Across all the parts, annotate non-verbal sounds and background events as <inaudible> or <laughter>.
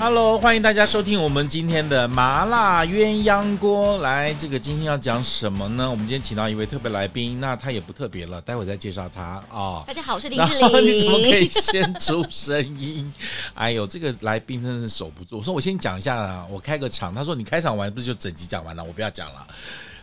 Hello，欢迎大家收听我们今天的麻辣鸳鸯锅。来，这个今天要讲什么呢？我们今天请到一位特别来宾，那他也不特别了，待会再介绍他啊。哦、大家好，我是林志玲。<laughs> 你怎么可以先出声音？哎呦，这个来宾真是守不住。我说我先讲一下啊，我开个场。他说你开场完不是就整集讲完了？我不要讲了。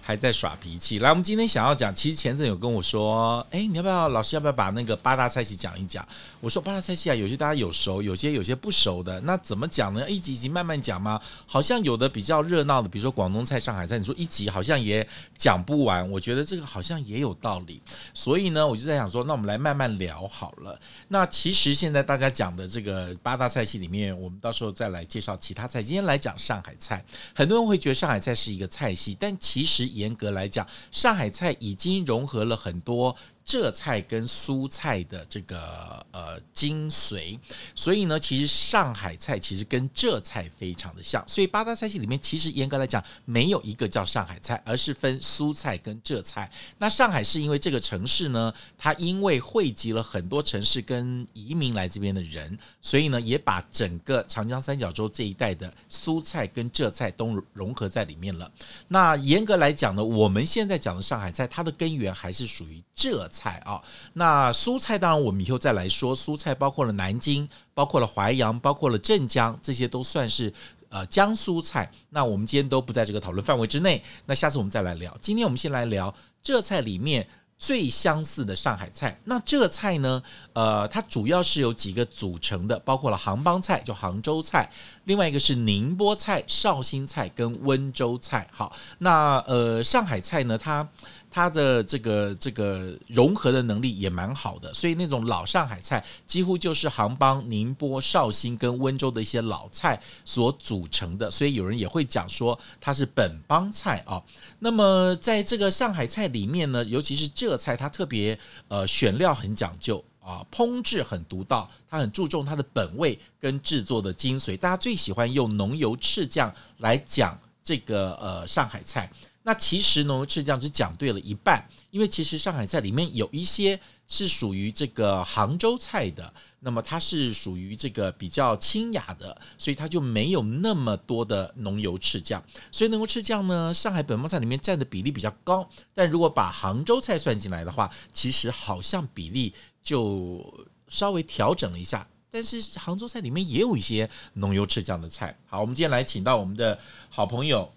还在耍脾气。来，我们今天想要讲，其实前阵有跟我说，哎，你要不要老师要不要把那个八大菜系讲一讲？我说八大菜系啊，有些大家有熟，有些有些不熟的，那怎么讲呢？一集一集慢慢讲吗？好像有的比较热闹的，比如说广东菜、上海菜，你说一集好像也讲不完。我觉得这个好像也有道理，所以呢，我就在想说，那我们来慢慢聊好了。那其实现在大家讲的这个八大菜系里面，我们到时候再来介绍其他菜。今天来讲上海菜，很多人会觉得上海菜是一个菜系，但其实。严格来讲，上海菜已经融合了很多。浙菜跟苏菜的这个呃精髓，所以呢，其实上海菜其实跟浙菜非常的像，所以八大菜系里面其实严格来讲没有一个叫上海菜，而是分苏菜跟浙菜。那上海是因为这个城市呢，它因为汇集了很多城市跟移民来这边的人，所以呢也把整个长江三角洲这一带的苏菜跟浙菜都融合在里面了。那严格来讲呢，我们现在讲的上海菜，它的根源还是属于浙菜。啊，那蔬菜当然我们以后再来说。蔬菜包括了南京，包括了淮扬，包括了镇江，这些都算是呃江苏菜。那我们今天都不在这个讨论范围之内。那下次我们再来聊。今天我们先来聊浙菜里面最相似的上海菜。那浙菜呢，呃，它主要是由几个组成的，包括了杭帮菜，就杭州菜；另外一个是宁波菜、绍兴菜跟温州菜。好，那呃上海菜呢，它。它的这个这个融合的能力也蛮好的，所以那种老上海菜几乎就是杭帮、宁波、绍兴跟温州的一些老菜所组成的，所以有人也会讲说它是本帮菜啊。那么在这个上海菜里面呢，尤其是浙菜，它特别呃选料很讲究啊，烹制很独到，它很注重它的本味跟制作的精髓。大家最喜欢用浓油赤酱来讲这个呃上海菜。那其实浓油赤酱只讲对了一半，因为其实上海菜里面有一些是属于这个杭州菜的，那么它是属于这个比较清雅的，所以它就没有那么多的浓油赤酱。所以浓油赤酱呢，上海本帮菜里面占的比例比较高，但如果把杭州菜算进来的话，其实好像比例就稍微调整了一下。但是杭州菜里面也有一些浓油赤酱的菜。好，我们今天来请到我们的好朋友，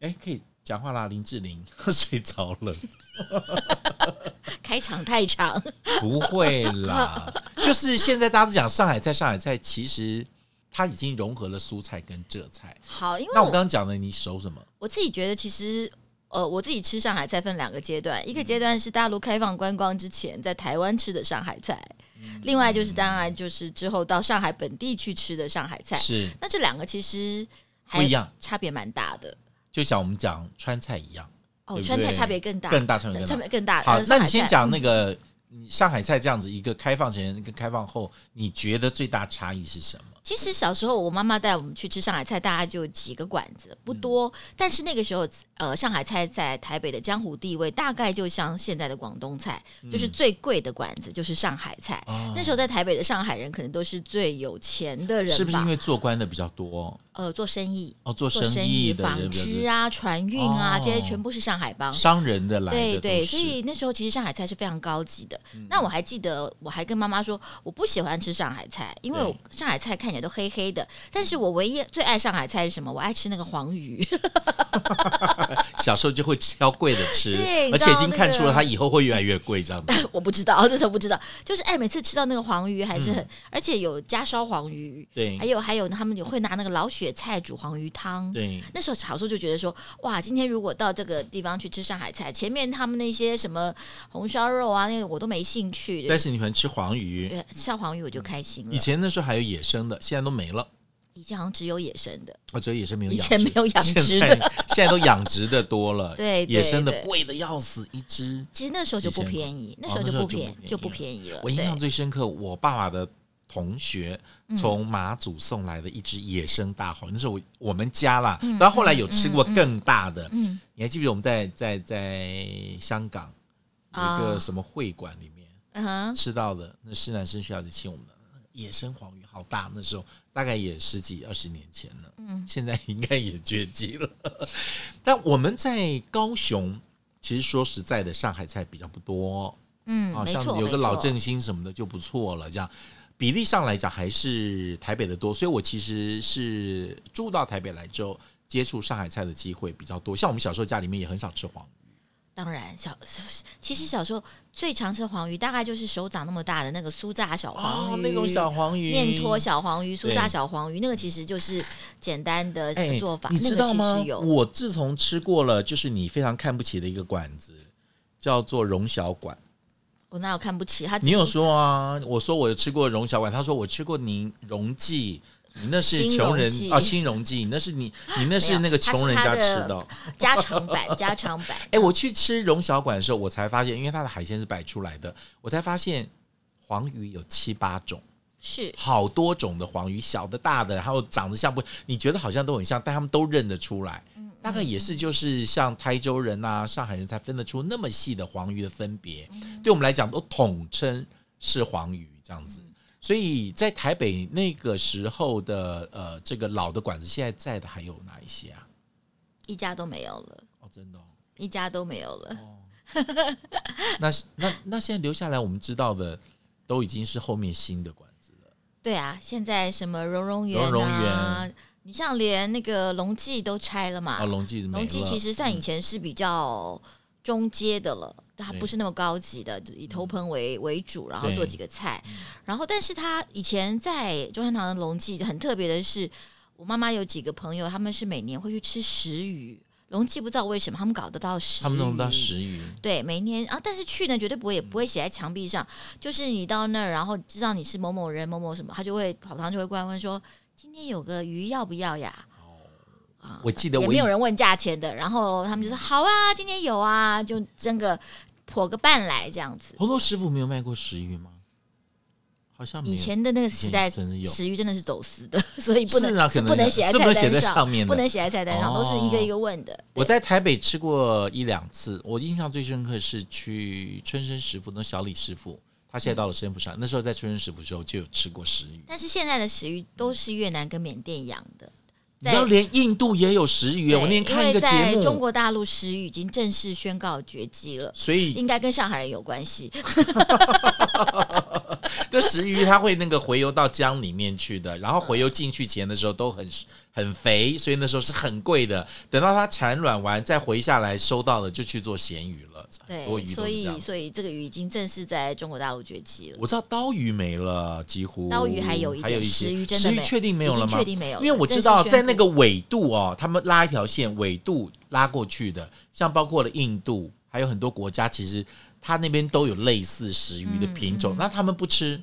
哎，可以。讲话啦，林志玲 <laughs> 睡着了。<laughs> 开场太长，不会啦。就是现在大家都讲上海菜，上海菜其实它已经融合了苏菜跟浙菜。好，因为那我刚刚讲的，你熟什么？我自己觉得，其实呃，我自己吃上海菜分两个阶段，一个阶段是大陆开放观光之前在台湾吃的上海菜，嗯、另外就是当然就是之后到上海本地去吃的上海菜。是，那这两个其实还不一样，差别蛮大的。就像我们讲川菜一样，哦，对对川菜差别更大，更大，差别更大。好，那你先讲那个上海菜这样子一个开放前跟开放后，你觉得最大差异是什么？其实小时候我妈妈带我们去吃上海菜，大概就几个馆子，不多。嗯、但是那个时候，呃，上海菜在台北的江湖地位，大概就像现在的广东菜，嗯、就是最贵的馆子就是上海菜。哦、那时候在台北的上海人，可能都是最有钱的人吧？是不是因为做官的比较多？呃，做生意哦，做生意的，纺织啊、船运啊，哦、这些全部是上海帮商人的来的。对对，所以那时候其实上海菜是非常高级的。嗯、那我还记得，我还跟妈妈说，我不喜欢吃上海菜，因为上海菜看起来都黑黑的。但是我唯一最爱上海菜是什么？我爱吃那个黄鱼。<laughs> 小时候就会挑贵的吃，对，而且已经看出了它以后会越来越贵，这样子。<laughs> 我不知道，那时候不知道，就是哎，每次吃到那个黄鱼还是很，嗯、而且有加烧黄鱼，对，还有还有他们也会拿那个老雪菜煮黄鱼汤，对。那时候小时候就觉得说，哇，今天如果到这个地方去吃上海菜，前面他们那些什么红烧肉啊，那个我都没兴趣。但是你喜欢吃黄鱼，对，烧黄鱼我就开心了。以前那时候还有野生的，现在都没了。以前好像只有野生的，哦，只有野生没有养，以前没有养殖的，现在都养殖的多了。<laughs> 对，野生的贵的要死一只。其实那时候就不便宜，那时候就不便宜就不便宜了。我印象最深刻，我爸爸的同学从马祖送来的一只野生大黄鱼，那时候我我们家啦，然后后来有吃过更大的。嗯，你还记不记得我们在在在香港有一个什么会馆里面吃到的？那施南生学校就请我们的野生黄鱼，好大，那时候大概也十几二十年前了。嗯，现在应该也绝迹了。<laughs> 但我们在高雄，其实说实在的，上海菜比较不多。嗯，啊，像有个老正兴什么的就不错了，这样比例上来讲还是台北的多，所以我其实是住到台北来之后，接触上海菜的机会比较多。像我们小时候家里面也很少吃黄鱼，当然小其实小时候最常吃的黄鱼大概就是手掌那么大的那个酥炸小黄鱼，哦、那种小黄鱼，面拖小黄鱼，酥炸小黄鱼，那个其实就是简单的做法。欸、你知道吗？我自从吃过了，就是你非常看不起的一个馆子，叫做荣小馆。我哪有看不起他？你有说啊？我说我有吃过荣小馆，他说我吃过您荣记，你那是穷人啊，新荣记，那是你你那是那个穷人家吃的家常版，<laughs> 家常版。哎，我去吃荣小馆的时候，我才发现，因为它的海鲜是摆出来的，我才发现黄鱼有七八种，是好多种的黄鱼，小的、大的，然后长得像不，你觉得好像都很像，但他们都认得出来。大概也是，就是像台州人啊、上海人才分得出那么细的黄鱼的分别。对我们来讲，都统称是黄鱼这样子。所以在台北那个时候的呃，这个老的馆子，现在在的还有哪一些啊？一家都没有了。哦，真的，一家都没有了。哦，那那那现在留下来，我们知道的都已经是后面新的馆子了。对啊，现在什么荣荣园啊。你像连那个龙记都拆了嘛？哦龙记龙记其实算以前是比较中阶的了，它不是那么高级的，以头盆为为主，然后做几个菜。然后，但是他以前在中山堂的龙记很特别的是，我妈妈有几个朋友，他们是每年会去吃食鱼。龙记不知道为什么他们搞得到食鱼，他们弄到食鱼。对，每年啊，但是去呢绝对不会也不会写在墙壁上，就是你到那儿，然后知道你是某某人某某什么，他就会跑堂就会过来问说。今天有个鱼要不要呀？哦，我记得我也没有人问价钱的，然后他们就说好啊，今天有啊，就蒸个剖个半来这样子。洪多师傅没有卖过食鱼吗？好像以前的那个时代，食鱼真的是走私的，<laughs> 所以不能不能写在菜单上，不能写在菜单上，都是一个一个问的。我在台北吃过一两次，我印象最深刻是去春生食府，那小李师傅。他现在到了生福上，那时候在春生食府时候就有吃过食鱼。但是现在的食鱼都是越南跟缅甸养的，你知道连印度也有食鱼。我那天看一个节目，因为在中国大陆食语已经正式宣告绝迹了，所以应该跟上海人有关系。<laughs> 那石鱼它会那个回游到江里面去的，然后回游进去前的时候都很。很肥，所以那时候是很贵的。等到它产卵完，再回下来收到了，就去做咸鱼了。对，所以所以这个鱼已经正式在中国大陆崛起了。我知道刀鱼没了，几乎刀鱼还有一点，食鱼真的确定没有了吗？确定没有，因为我知道在那个纬度哦，他们拉一条线，纬度拉过去的，像包括了印度，还有很多国家，其实它那边都有类似食鱼的品种。嗯嗯、那他们不吃，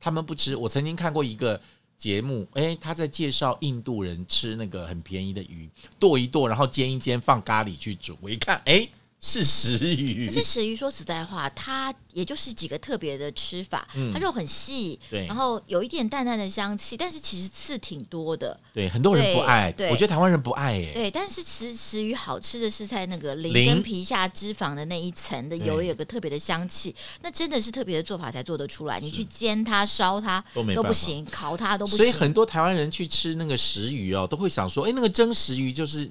他们不吃。我曾经看过一个。节目，哎，他在介绍印度人吃那个很便宜的鱼，剁一剁，然后煎一煎，放咖喱去煮。我一看，哎。是食鱼，可是食鱼说实在话，它也就是几个特别的吃法。嗯，它肉很细，对，然后有一点淡淡的香气，但是其实刺挺多的。对，很多人不爱，对，我觉得台湾人不爱耶。对，但是吃食鱼好吃的是在那个鳞跟皮下脂肪的那一层的油，有个特别的香气，那真的是特别的做法才做得出来。你去煎它、烧它都不行，烤它都不行。所以很多台湾人去吃那个食鱼哦，都会想说，哎，那个蒸食鱼就是。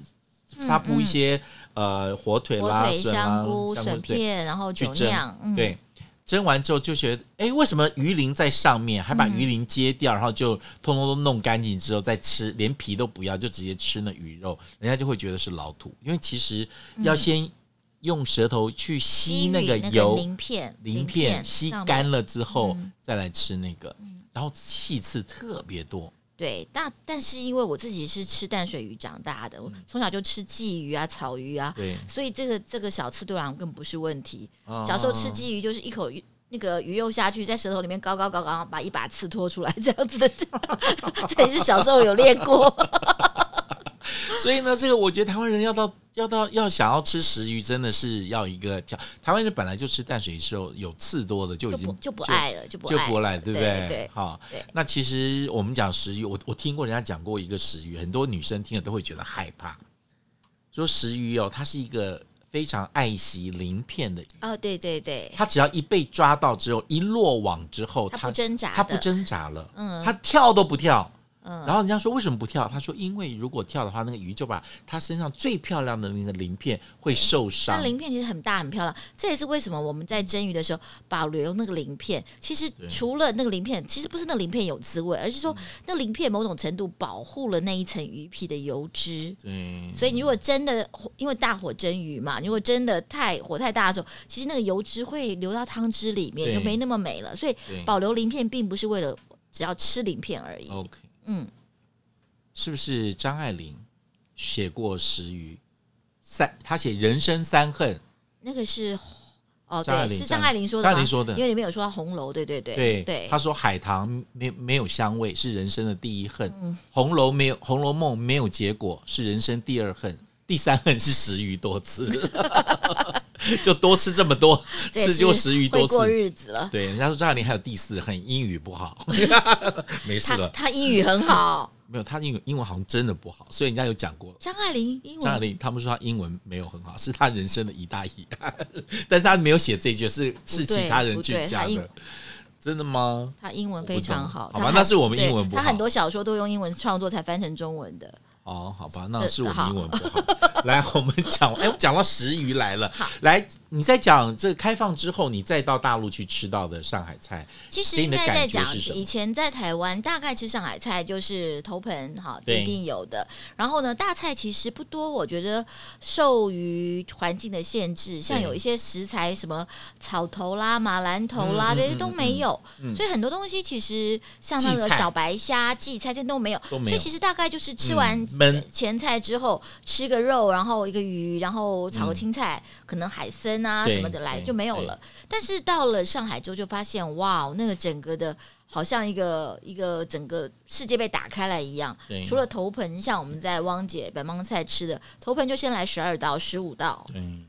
他铺一些、呃火腿啦、笋、香菇、笋片，然后酒酿。嗯、对，蒸完之后就觉得，哎，为什么鱼鳞在上面？还把鱼鳞揭掉，然后就通通都弄干净之后再吃，连皮都不要，就直接吃那鱼肉，人家就会觉得是老土。因为其实要先用舌头去吸那个油鳞片，鳞片吸干了之后再来吃那个，然后细刺特别多。对，但但是因为我自己是吃淡水鱼长大的，我从小就吃鲫鱼啊、草鱼啊，对，所以这个这个小刺对我来讲根本不是问题。小时候吃鲫鱼就是一口鱼那个鱼肉下去，在舌头里面高高高高，把一把刺拖出来，这样子的，<laughs> 这也是小时候有练过。<laughs> 所以呢，这个我觉得台湾人要到要到要想要吃食鱼，真的是要一个条。台湾人本来就吃淡水鱼时候有刺多的就已经就不爱了，就不就不来，对不对？对，好。那其实我们讲食鱼，我我听过人家讲过一个食鱼，很多女生听了都会觉得害怕，说食鱼哦，它是一个非常爱惜鳞片的鱼。哦，对对对，它只要一被抓到之后，一落网之后，它不挣扎，它不挣扎了，嗯，它跳都不跳。然后人家说为什么不跳？他说因为如果跳的话，那个鱼就把它身上最漂亮的那个鳞片会受伤。那鳞片其实很大很漂亮，这也是为什么我们在蒸鱼的时候保留那个鳞片。其实除了那个鳞片，其实不是那个鳞片有滋味，而是说那鳞片某种程度保护了那一层鱼皮的油脂。对，所以你如果真的因为大火蒸鱼嘛，如果真的太火太大的时候，其实那个油脂会流到汤汁里面，就没那么美了。所以保留鳞片并不是为了只要吃鳞片而已。OK。嗯，是不是张爱玲写过食鱼三？她写人生三恨，那个是哦，对，是张爱玲说的。张爱玲说的，因为里面有说到红楼，对对对对对。她说海棠没没有香味是人生的第一恨，红楼没有《红楼梦》没有结果是人生第二恨，第三恨是食鱼多次。<laughs> 就多吃这么多，吃就食鱼多次过日子了。对，人家说张爱玲还有第四恨，英语不好，<laughs> 没事了。他英语很好，没有他英语英文好像真的不好，所以人家有讲过。张爱玲英文，张爱玲他们说他英文没有很好，是他人生的一大遗憾。<laughs> 但是他没有写这句，是是其他人去加的。真的吗？他英文非常好，好吧，那是我们英文不好。他很多小说都用英文创作才翻成中文的。哦，好吧，那是我英文不好。<laughs> 来，我们讲，<laughs> 哎，我讲到食鱼来了。来，你在讲这个开放之后，你再到大陆去吃到的上海菜，其实应该在讲以前在台湾大概吃上海菜就是头盆，哈，一定有的。然后呢，大菜其实不多，我觉得受于环境的限制，像有一些食材什么草头啦、马兰头啦这些都没有，所以很多东西其实像那个小白虾、荠菜这些都没有，所以其实大概就是吃完。前菜之后吃个肉，然后一个鱼，然后炒个青菜，嗯、可能海参啊什么的来就没有了。但是到了上海之后，就发现哇，那个整个的好像一个一个整个世界被打开来一样。除了头盆，像我们在汪姐百忙菜吃的头盆，就先来十二道、十五道，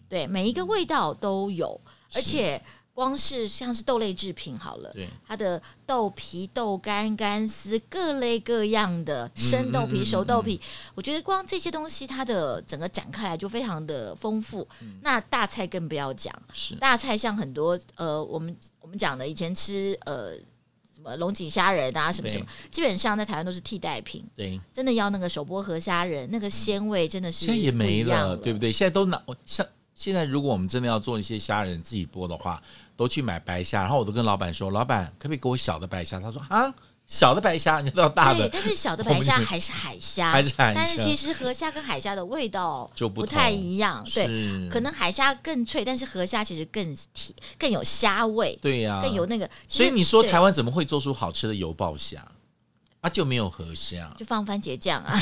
对，每一个味道都有，而且。光是像是豆类制品好了，对它的豆皮、豆干、干丝，各类各样的生豆皮、熟豆皮，我觉得光这些东西，它的整个展开来就非常的丰富。那大菜更不要讲，大菜像很多呃，我们我们讲的以前吃呃什么龙井虾仁啊，什么什么，基本上在台湾都是替代品。对，真的要那个手剥河虾仁，那个鲜味真的是现在也没了，对不对？现在都拿像现在，如果我们真的要做一些虾仁自己剥的话。都去买白虾，然后我都跟老板说：“老板，可不可以给我小的白虾？”他说：“啊，小的白虾，你要大的。”但是小的白虾还是海虾，还是海虾。但是其实河虾跟海虾的味道就不太一样。对，可能海虾更脆，但是河虾其实更甜，更有虾味。对呀，更有那个。所以你说台湾怎么会做出好吃的油爆虾？啊，就没有河虾，就放番茄酱啊！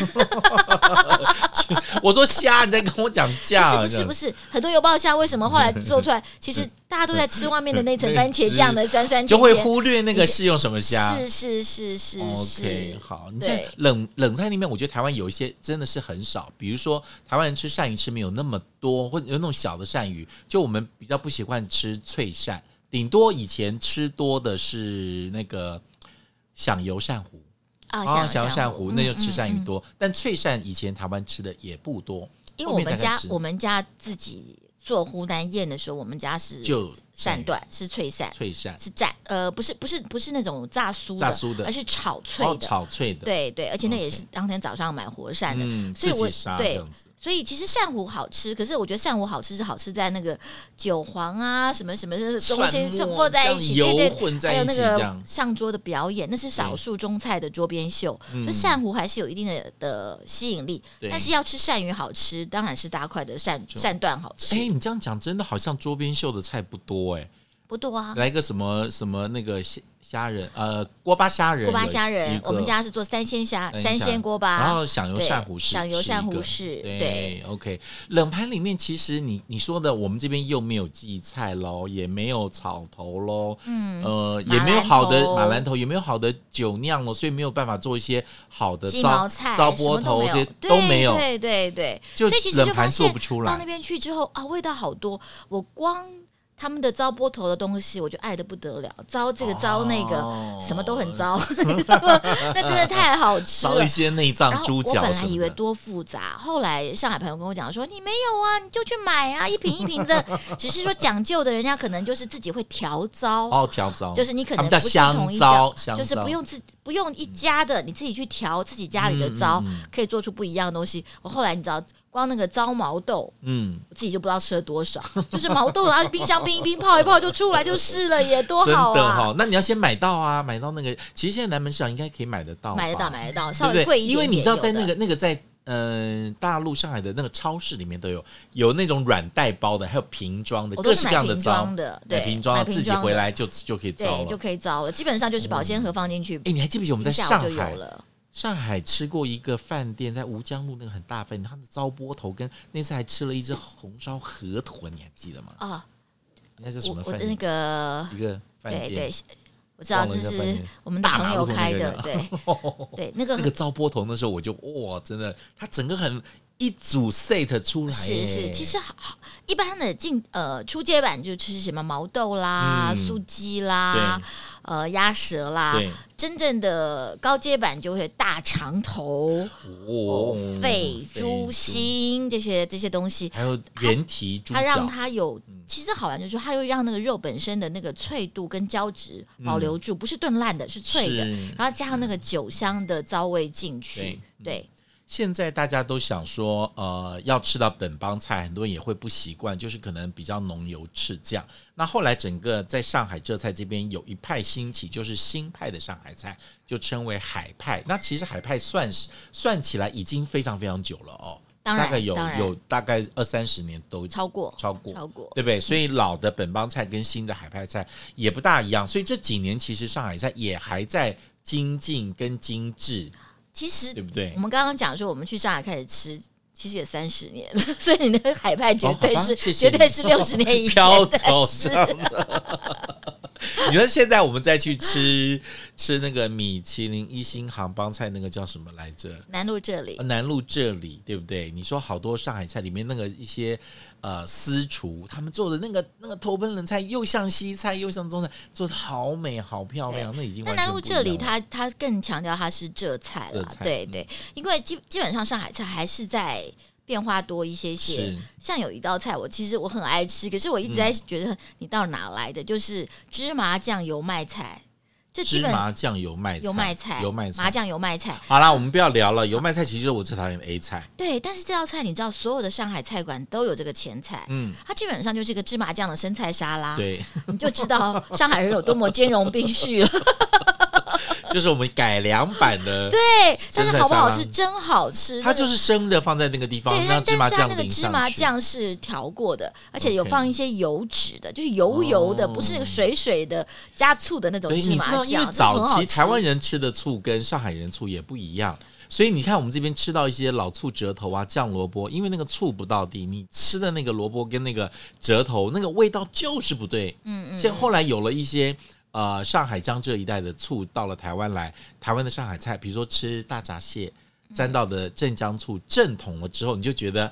<laughs> 我说虾，你在跟我讲酱？不是不是不是，很多油爆虾为什么后来做出来，<laughs> 其实大家都在吃外面的那层番茄酱的 <laughs> 酸酸甜甜，就会忽略那个是用什么虾？是是是是是。OK，好，你在冷冷菜里面，我觉得台湾有一些真的是很少，比如说台湾人吃鳝鱼吃没有那么多，或者有那种小的鳝鱼，就我们比较不习惯吃脆鳝，顶多以前吃多的是那个响油鳝糊。啊，想要鳝糊，那就吃鳝鱼多。但脆鳝以前台湾吃的也不多，因为我们家我们家自己做湖南宴的时候，我们家是就鳝段是脆鳝，脆鳝是炸，呃，不是不是不是那种炸酥炸酥的，而是炒脆的，炒脆的，对对，而且那也是当天早上买活鳝的，所以我对。所以其实扇糊好吃，可是我觉得扇糊好吃是好吃在那个韭黄啊什么什么的东西和在一起，对对，还有那个上桌的表演，那是少数中菜的桌边秀。所以扇糊还是有一定的的吸引力，但是要吃鳝鱼好吃，当然是大块的鳝鳝段好吃。哎，你这样讲真的好像桌边秀的菜不多哎。不多啊。来个什么什么那个虾虾仁，呃，锅巴虾仁，锅巴虾仁，我们家是做三鲜虾，三鲜锅巴。然后响油鳝糊是，响油鳝糊是，对，OK。冷盘里面其实你你说的，我们这边又没有荠菜喽，也没有草头喽，嗯，呃，也没有好的马兰头，也没有好的酒酿了，所以没有办法做一些好的糟糟波头，这些都没有，对对对，就所以其实冷盘做不出来。到那边去之后啊，味道好多，我光。他们的糟波头的东西，我就爱的不得了。糟这个糟那个，哦、什么都很糟，<laughs> 那真的太好吃了。糟一些内脏、猪脚。我本来以为多复杂，后来上海朋友跟我讲说：“你没有啊，你就去买啊，一瓶一瓶的。<laughs> ”只是说讲究的人家可能就是自己会调糟哦，调糟就是你可能不是同一家，就是不用自不用一家的，你自己去调自己家里的糟，嗯嗯、可以做出不一样的东西。我后来你知道。光那个糟毛豆，嗯，我自己就不知道吃了多少，<laughs> 就是毛豆，然后冰箱冰一冰，泡一泡就出来就是了，也多好啊！真的哈，那你要先买到啊，买到那个，其实现在南门市场应该可以买得到，买得到，买得到，稍微贵一点点，因为你知道在那个那个在嗯、呃、大陆上海的那个超市里面都有有那种软袋包的，还有瓶装的，各式各样的糟的，对，瓶装自己回来就就可以糟了，就可以糟了，基本上就是保鲜盒放进去。哎，你还记不记得我们在上海？上海吃过一个饭店，在吴江路那个很大饭店，他的糟波头跟那次还吃了一只红烧河豚，你还记得吗？啊，应该是什么饭店？那个一个饭店，对对，我知道这是我们的朋友开的，对对，那个 <laughs> 那个糟波头那时候我就哇，真的，他整个很一组 set 出来，是是，其实好一般的进呃初阶版就吃什么毛豆啦、素鸡啦。呃，鸭舌啦，真正的高阶版就会大肠头、哦、肺、猪心这些这些东西，还有原蹄它让它有，其实好玩就是说，它会让那个肉本身的那个脆度跟胶质保留住，嗯、不是炖烂的，是脆的，然后加上那个酒香的糟味进去，对。对现在大家都想说，呃，要吃到本帮菜，很多人也会不习惯，就是可能比较浓油赤酱。那后来整个在上海浙菜这边有一派兴起，就是新派的上海菜，就称为海派。那其实海派算是算起来已经非常非常久了哦，大概有有大概二三十年都超过超过超过，对不对？所以老的本帮菜跟新的海派菜也不大一样。所以这几年其实上海菜也还在精进跟精致。其实对不对？我们刚刚讲说，我们去上海开始吃，其实也三十年了，<laughs> 所以你那个海派绝对是、哦、绝对是六十年以前的 <laughs> 事。你说现在我们再去吃吃那个米其林一星杭帮菜，那个叫什么来着？南路这里，南路这里，对不对？你说好多上海菜里面那个一些呃私厨，他们做的那个那个头盆冷菜，又像西菜又像中菜，做的好美好漂亮，那已经。那南路这里，他他更强调它是浙菜了，菜对对，因为基基本上上海菜还是在。变化多一些些，像有一道菜，我其实我很爱吃，可是我一直在觉得你到哪来的，嗯、就是芝麻酱油麦菜。这芝麻酱油麦油麦菜，油麦菜，麻酱油麦菜。好啦，我们不要聊了。油麦菜其实就是我最讨厌的 A 菜。对，但是这道菜你知道，所有的上海菜馆都有这个前菜。嗯，它基本上就是一个芝麻酱的生菜沙拉。对，你就知道上海人有多么兼容并蓄了。<laughs> 就是我们改良版的，<laughs> 对，但是好不好吃？真好吃。它就是生的放在那个地方，对，但是它那个芝麻酱是调过的，而且有放一些油脂的，就是油油的，不是水水的加醋的那种芝麻酱。因为早期台湾人吃的醋跟上海人醋也不一样，所以你看我们这边吃到一些老醋折头啊、酱萝卜，因为那个醋不到底，你吃的那个萝卜跟那个折头那个味道就是不对。嗯嗯。像后来有了一些。呃，上海江浙一带的醋到了台湾来，台湾的上海菜，比如说吃大闸蟹，沾到的镇江醋正统了之后，你就觉得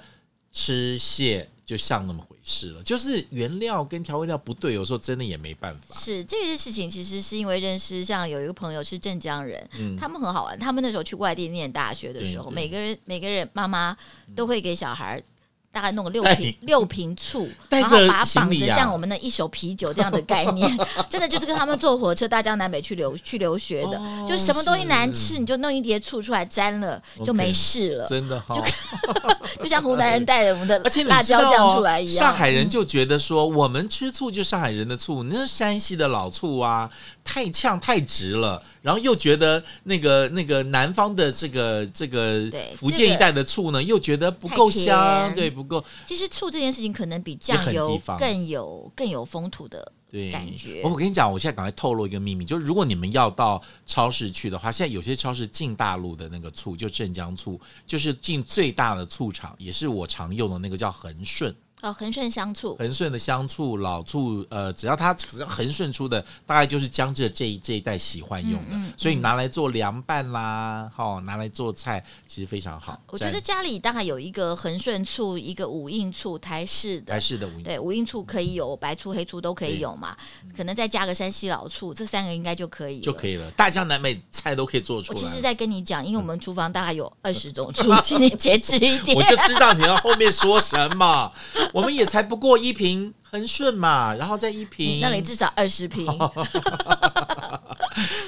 吃蟹就像那么回事了。就是原料跟调味料不对，有时候真的也没办法。是这些事情，其实是因为认识，像有一个朋友是镇江人，嗯，他们很好玩。他们那时候去外地念大学的时候，每个人每个人妈妈都会给小孩。大概弄个六瓶六瓶醋，然后把它绑着，像我们的一手啤酒这样的概念，<laughs> 真的就是跟他们坐火车大江南北去留去留学的，就什么东西难吃，你就弄一碟醋出来沾了，就没事了。真的好，<laughs> 就像湖南人带着我们的 <laughs> 辣椒酱出来一样。上海人就觉得说，我们吃醋就上海人的醋，那山西的老醋啊，太呛太直了。然后又觉得那个那个南方的这个这个福建一带的醋呢，又觉得不够香，对，不够。其实醋这件事情可能比酱油更有更有风土的感觉。我我跟你讲，我现在赶快透露一个秘密，就是如果你们要到超市去的话，现在有些超市进大陆的那个醋，就镇江醋，就是进最大的醋厂，也是我常用的那个叫恒顺。哦，恒顺香醋，恒顺的香醋老醋，呃，只要它只要恒顺出的，大概就是江浙这一这一带喜欢用的，嗯嗯、所以拿来做凉拌啦，好、哦、拿来做菜，其实非常好。我觉得家里大概有一个恒顺醋，一个五印醋，台式的，台式的五印，对，五印醋可以有白醋、黑醋都可以有嘛，可能再加个山西老醋，这三个应该就可以就可以了。大江南北菜都可以做出来。我其实在跟你讲，因为我们厨房大概有二十种醋，<laughs> 请你节制一点。我就知道你要后面说什么，<laughs> 我们也才不过。一瓶恒顺嘛，<laughs> 然后再一瓶，那里至少二十瓶。<laughs>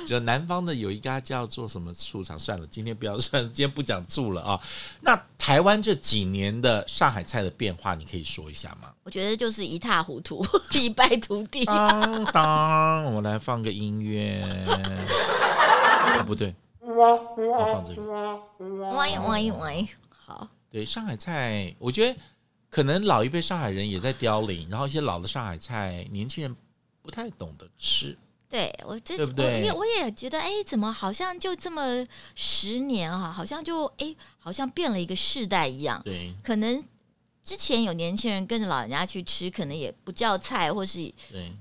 就南方的有一家叫做什么醋厂，算了，今天不要算，今天不讲醋了啊。那台湾这几年的上海菜的变化，你可以说一下吗？我觉得就是一塌糊涂，<laughs> 一败涂地。当当，我来放个音乐。啊，不对，我放这个。喂喂喂，好。对，上海菜，我觉得。可能老一辈上海人也在凋零，然后一些老的上海菜，年轻人不太懂得吃。对我这，对不对？我也我也觉得，哎，怎么好像就这么十年哈，好像就哎，好像变了一个世代一样。对，可能。之前有年轻人跟着老人家去吃，可能也不叫菜，或是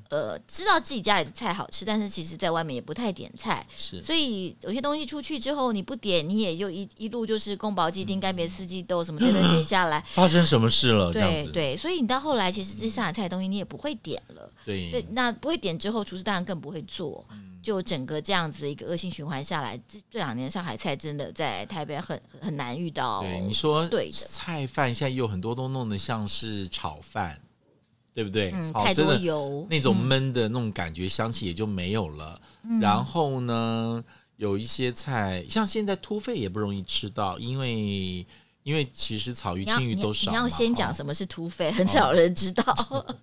呃知道自己家里的菜好吃，但是其实在外面也不太点菜，是。所以有些东西出去之后你不点，你也就一一路就是宫保鸡丁、干煸四季豆什么都能点下来。<laughs> 发生什么事了？对对，所以你到后来其实这些上海菜的东西你也不会点了。对，所以那不会点之后，厨师当然更不会做。嗯就整个这样子一个恶性循环下来，这这两年上海菜真的在台北很很难遇到。对你说，对菜饭现在有很多都弄得像是炒饭，对不对？嗯，太多油，那种闷的那种感觉，香气也就没有了。嗯、然后呢，有一些菜，像现在突肺也不容易吃到，因为因为其实草鱼、青鱼都少。你要先讲什么是突肺，很少人知道，<laughs> 哦、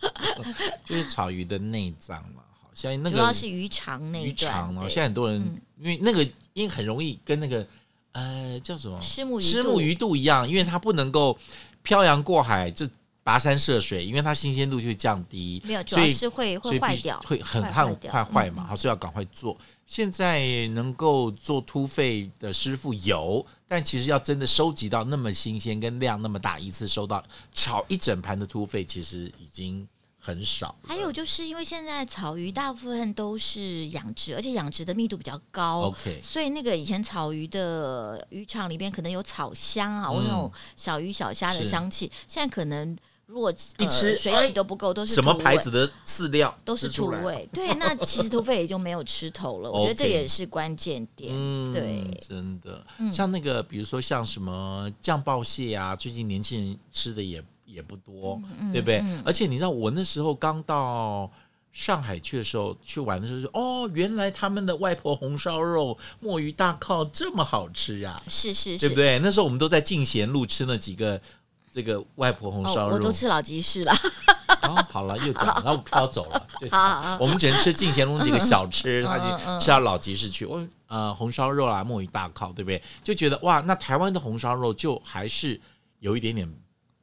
就是草鱼的内脏嘛。主要是鱼肠那鱼肠呢，现在很多人、嗯、因为那个因为很容易跟那个呃叫什么虱目虱目鱼肚一样，因为它不能够漂洋过海就跋山涉水，因为它新鲜度就会降低，没有，主要是会会坏掉，会很很快坏嘛，好，所以要赶快做。现在能够做突费的师傅有，但其实要真的收集到那么新鲜跟量那么大，一次收到炒一整盘的突费，其实已经。很少，还有就是因为现在草鱼大部分都是养殖，而且养殖的密度比较高，OK，所以那个以前草鱼的渔场里边可能有草香啊，或、嗯、那种小鱼小虾的香气，现在可能如果一吃、呃、水洗都不够，都是什么牌子的饲料都是土味，<laughs> 对，那其实土匪也就没有吃头了。我觉得这也是关键点，嗯，对，真的，像那个比如说像什么酱爆蟹啊，最近年轻人吃的也。也不多，嗯、对不对？嗯、而且你知道，我那时候刚到上海去的时候，去玩的时候说，哦，原来他们的外婆红烧肉、墨鱼大靠这么好吃呀！是是是，对不对？那时候我们都在进贤路吃那几个这个外婆红烧肉，哦、我都吃老集市了。哦，好了，又讲了，然后飘走了。<laughs> 好，我们只能吃进贤路几个小吃，他就吃到老集市去。我呃，红烧肉啦，墨鱼大靠，对不对？就觉得哇，那台湾的红烧肉就还是有一点点。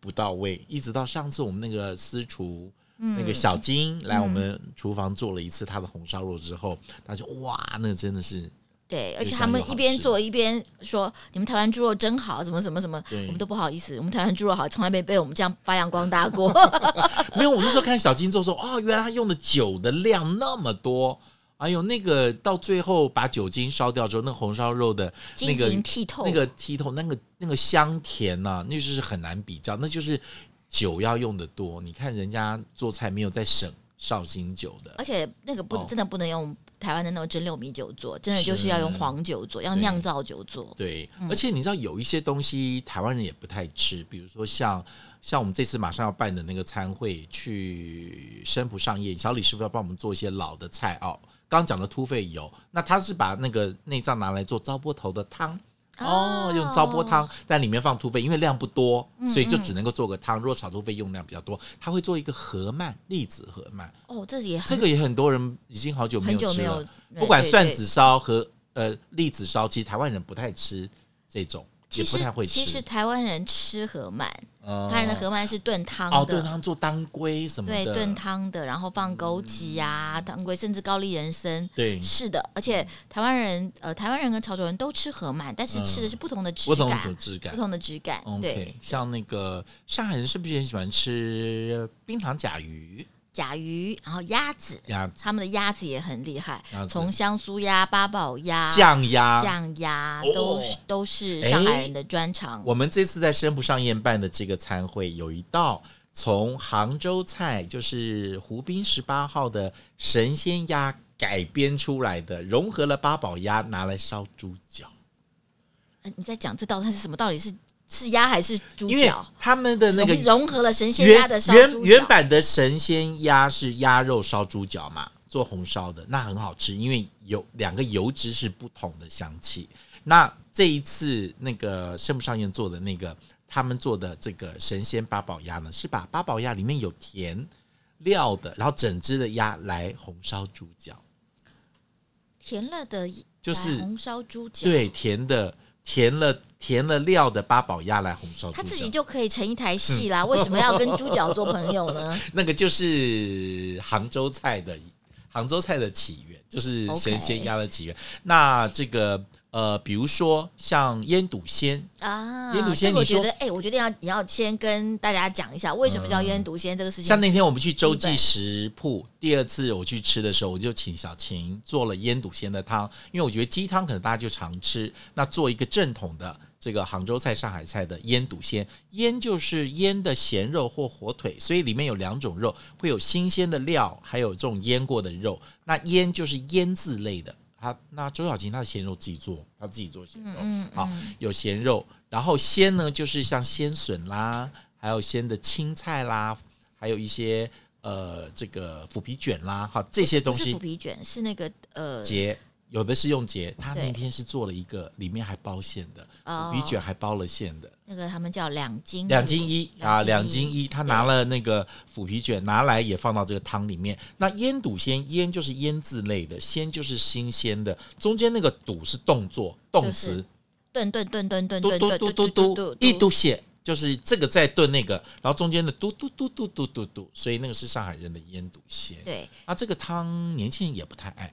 不到位，一直到上次我们那个私厨、嗯、那个小金来我们厨房做了一次他的红烧肉之后，他就哇，那真的是对，而且他们一边做一边说：“你们台湾猪肉真好，什么什么什么。”我们都不好意思，我们台湾猪肉好，从来没被我们这样发扬光大过。<laughs> 没有，我那时候看小金做说：“哦，原来他用的酒的量那么多。”还有那个到最后把酒精烧掉之后，那红烧肉的那个剔透，那个剔透，那个那个香甜呐、啊，那就是很难比较，那就是酒要用的多。你看人家做菜没有在省绍兴酒的，而且那个不、哦、真的不能用台湾的那种蒸馏米酒做，真的就是要用黄酒做，要酿造酒做。对，嗯、而且你知道有一些东西台湾人也不太吃，比如说像像我们这次马上要办的那个餐会，去生普上宴，小李师傅要帮我们做一些老的菜哦。刚讲的突肺油，那他是把那个内脏拿来做糟粕头的汤哦，用糟粕汤但里面放突肺，因为量不多，所以就只能够做个汤。如果炒突肺用量比较多，他会做一个河鳗，栗子河鳗哦，这也这个也很多人已经好久没有吃了。不管蒜子烧和呃栗子烧，其实台湾人不太吃这种。也不太会吃。其实台湾人吃河鳗。他人的河鳗是炖汤的，哦，炖汤做当归什么的，对，炖汤的，然后放枸杞啊，当归，甚至高丽人参，对，是的。而且台湾人，呃，台湾人跟潮州人都吃河鳗，但是吃的是不同的质感，不同的质感，不同的质感。对，像那个上海人是不是也喜欢吃冰糖甲鱼？甲鱼，然后鸭子，鸭子，他们的鸭子也很厉害，从香酥鸭、八宝鸭、酱鸭、酱鸭都是都是上海人的专长。我们这次在生不上宴办的这个餐会，有一道从杭州菜，就是湖滨十八号的神仙鸭改编出来的，融合了八宝鸭，拿来烧猪脚。你在讲这道菜是什么？到底是？是鸭还是猪脚？他们的那个融合了神仙鸭的烧。原原版的神仙鸭是鸭肉烧猪脚嘛，做红烧的，那很好吃，因为有两个油脂是不同的香气。那这一次那个圣母上宴做的那个，他们做的这个神仙八宝鸭呢，是把八宝鸭里面有甜料的，然后整只的鸭来红烧猪脚，甜了的，就是红烧猪脚，对，甜的。甜了填了料的八宝鸭来红烧，他自己就可以成一台戏啦。为什么要跟猪脚做朋友呢？<laughs> 那个就是杭州菜的杭州菜的起源，就是神仙鸭的起源。那这个。呃，比如说像腌笃鲜啊，腌笃鲜，我觉得，哎、欸，我决定要你要先跟大家讲一下为什么叫腌笃鲜这个事情。像那天我们去洲际食铺，第二次我去吃的时候，我就请小琴做了腌笃鲜的汤，因为我觉得鸡汤可能大家就常吃，那做一个正统的这个杭州菜、上海菜的腌笃鲜，腌就是腌的咸肉或火腿，所以里面有两种肉，会有新鲜的料，还有这种腌过的肉。那腌就是腌制类的。他那周小琴他的咸肉自己做，他自己做咸肉，嗯嗯、好有咸肉，然后鲜呢就是像鲜笋啦，还有鲜的青菜啦，还有一些呃这个腐皮卷啦，好这些东西。腐皮卷是那个呃结。有的是用结，他那天是做了一个，里面还包馅的，鱼卷还包了馅的。那个他们叫两斤两斤一啊，两斤一，他拿了那个腐皮卷拿来也放到这个汤里面。那腌笃鲜，腌就是腌制类的，鲜就是新鲜的，中间那个笃是动作动词，炖炖炖炖炖炖炖炖一嘟鲜。就是这个在炖那个，然后中间的嘟嘟嘟嘟嘟嘟嘟，所以那个是上海人的腌笃鲜。对，那、啊、这个汤年轻人也不太爱。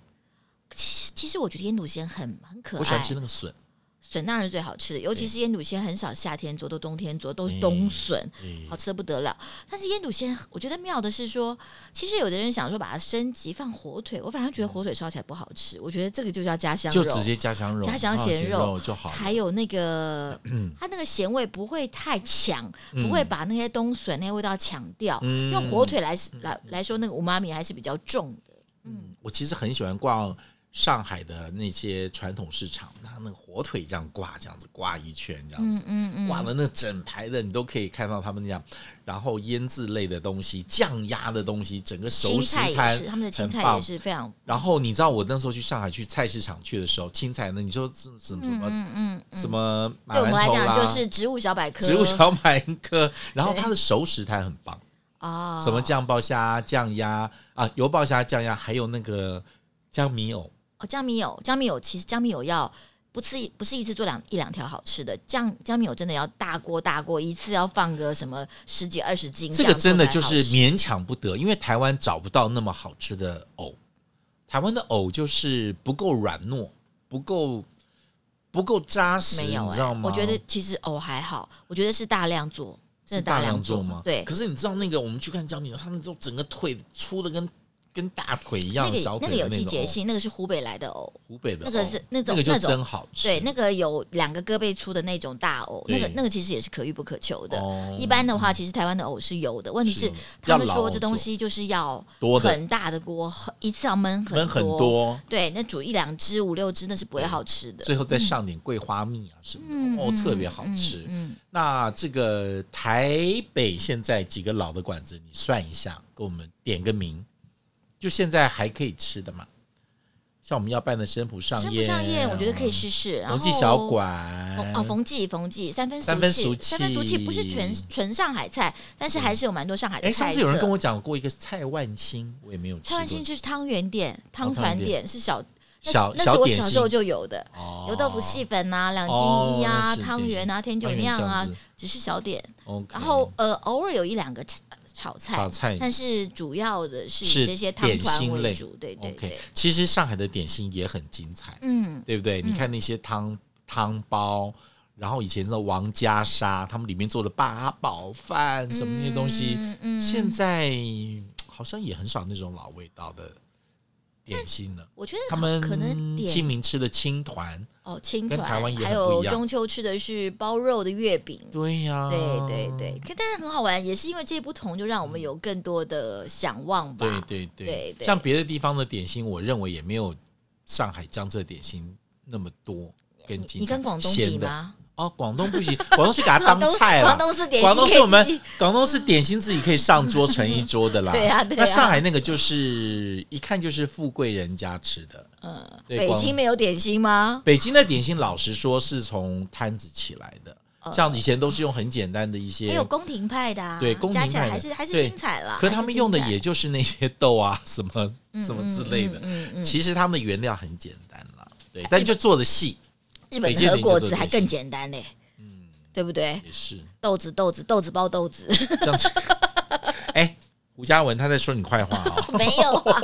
其实我觉得腌笃鲜很很可爱。我喜欢吃那个笋，笋当然是最好吃的，尤其是腌笃鲜很少夏天做，都冬天做，都是冬笋，好吃的不得了。但是腌笃鲜，我觉得妙的是说，其实有的人想说把它升级放火腿，我反而觉得火腿烧起来不好吃。我觉得这个就叫家乡肉，就直接家乡肉，家乡咸肉就好。还有那个，<clears throat> 它那个咸味不会太强，不会把那些冬笋那些味道抢掉。用火腿来来来说，那个五妈咪还是比较重的。嗯，我其实很喜欢逛。上海的那些传统市场，它那个火腿这样挂，这样子挂一圈，这样子，嗯嗯，挂的那整排的，你都可以看到他们那样。然后腌制类的东西，酱鸭的东西，整个熟食摊，他们的青菜也是非常。然后你知道我那时候去上海去菜市场去的时候，青菜呢，你说什么什么嗯嗯什么？对我们来讲就是植物小百科，植物小百科。然后它的熟食摊很棒啊，什么酱爆虾、酱鸭啊，油爆虾、酱鸭，还有那个江米藕。哦，江米有，江米有其实江米有要不吃不是一次做两一两条好吃的，江江米有真的要大锅大锅，一次要放个什么十几二十斤，这个真的就是勉强不得，因为台湾找不到那么好吃的藕，台湾的藕就是不够软糯，不够不够扎实，没有、欸，你知道吗？我觉得其实藕还好，我觉得是大量做，真的大量做，是大量做吗？对。可是你知道那个我们去看江米藕，他们都整个腿粗的跟。跟大腿一样小腿，那个那个有季节性，那个是湖北来的藕，湖北的那个是那种那个就真好吃。对，那个有两个胳膊粗的那种大藕，那个那个其实也是可遇不可求的。一般的话，其实台湾的藕是有的，问题是他们说这东西就是要很大的锅，一次要焖很很多。对，那煮一两只、五六只那是不会好吃的。最后再上点桂花蜜啊什么的，哦，特别好吃。那这个台北现在几个老的馆子，你算一下，给我们点个名。就现在还可以吃的嘛，像我们要办的生普上宴，生普上宴，我觉得可以试试。冯记小馆哦，冯记冯记三分三分俗气，三分俗气不是全纯上海菜，但是还是有蛮多上海的菜。哎，上次有人跟我讲过一个蔡万兴，我也没有吃。蔡万兴就是汤圆店、汤团店，是小小那是我小时候就有的，油豆腐细粉啊，两斤一啊，汤圆啊，甜酒酿啊，只是小点。然后呃，偶尔有一两个炒菜，炒菜，但是主要的是以这些汤团为主。对对对。其实上海的点心也很精彩，嗯，对不对？你看那些汤汤包，然后以前的王家沙，他们里面做的八宝饭什么那些东西，现在好像也很少那种老味道的。点心了？我觉得他们可能清明吃的青团哦，青团跟台湾也还有中秋吃的是包肉的月饼。对呀，对对对，可但是很好玩，也是因为这些不同，就让我们有更多的想望吧。对对对，像别的地方的点心，我认为也没有上海江浙点心那么多跟。你跟广东比吗？哦，广东不行，<laughs> 广东是给它当菜了。广东是点心，广东是我们广东是点心自己可以上桌成一桌的啦。<laughs> 对呀，对。那上海那个就是一看就是富贵人家吃的。嗯，北京没有点心吗？北京的点心，老实说是从摊子起来的，像以前都是用很简单的一些。还有宫廷派的，对，宫廷派还是还是精彩了。可他们用的也就是那些豆啊，<laughs> 什么什么之类的。嗯嗯。其实他们的原料很简单了，对，但就做的细。日本和果子还更简单嘞。对不对？也是豆子，豆子，豆子包豆子。<laughs> 胡嘉文他在说你坏话啊、哦？<laughs> 没有、啊。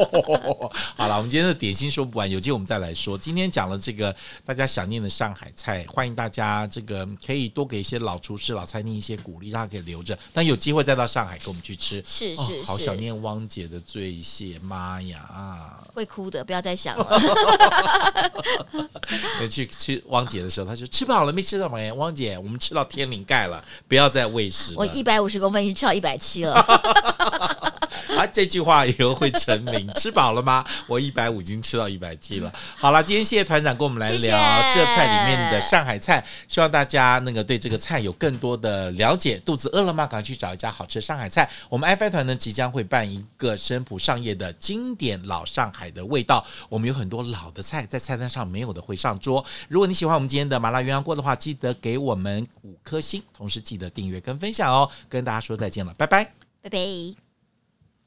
<laughs> 好了，我们今天的点心说不完，有机会我们再来说。今天讲了这个大家想念的上海菜，欢迎大家这个可以多给一些老厨师、老餐厅一些鼓励，让他可以留着。但有机会再到上海跟我们去吃。是是，是、哦，好想念汪姐的醉蟹，妈呀啊！会哭的，不要再想了。<laughs> 去吃汪姐的时候，他说吃饱了没吃到吗？汪姐，我们吃到天灵盖了，不要再喂食。我一百五十公分已经吃到一百七了。啊，这句话以后会成名。吃饱了吗？<laughs> 我一百五已经吃到一百七了。好了，今天谢谢团长跟我们来聊这菜里面的上海菜，希望大家那个对这个菜有更多的了解。肚子饿了吗？赶快去找一家好吃的上海菜。我们 FI 团呢即将会办一个生普上夜的经典老上海的味道。我们有很多老的菜在菜单上没有的会上桌。如果你喜欢我们今天的麻辣鸳鸯锅的话，记得给我们五颗星，同时记得订阅跟分享哦。跟大家说再见了，拜拜，拜拜。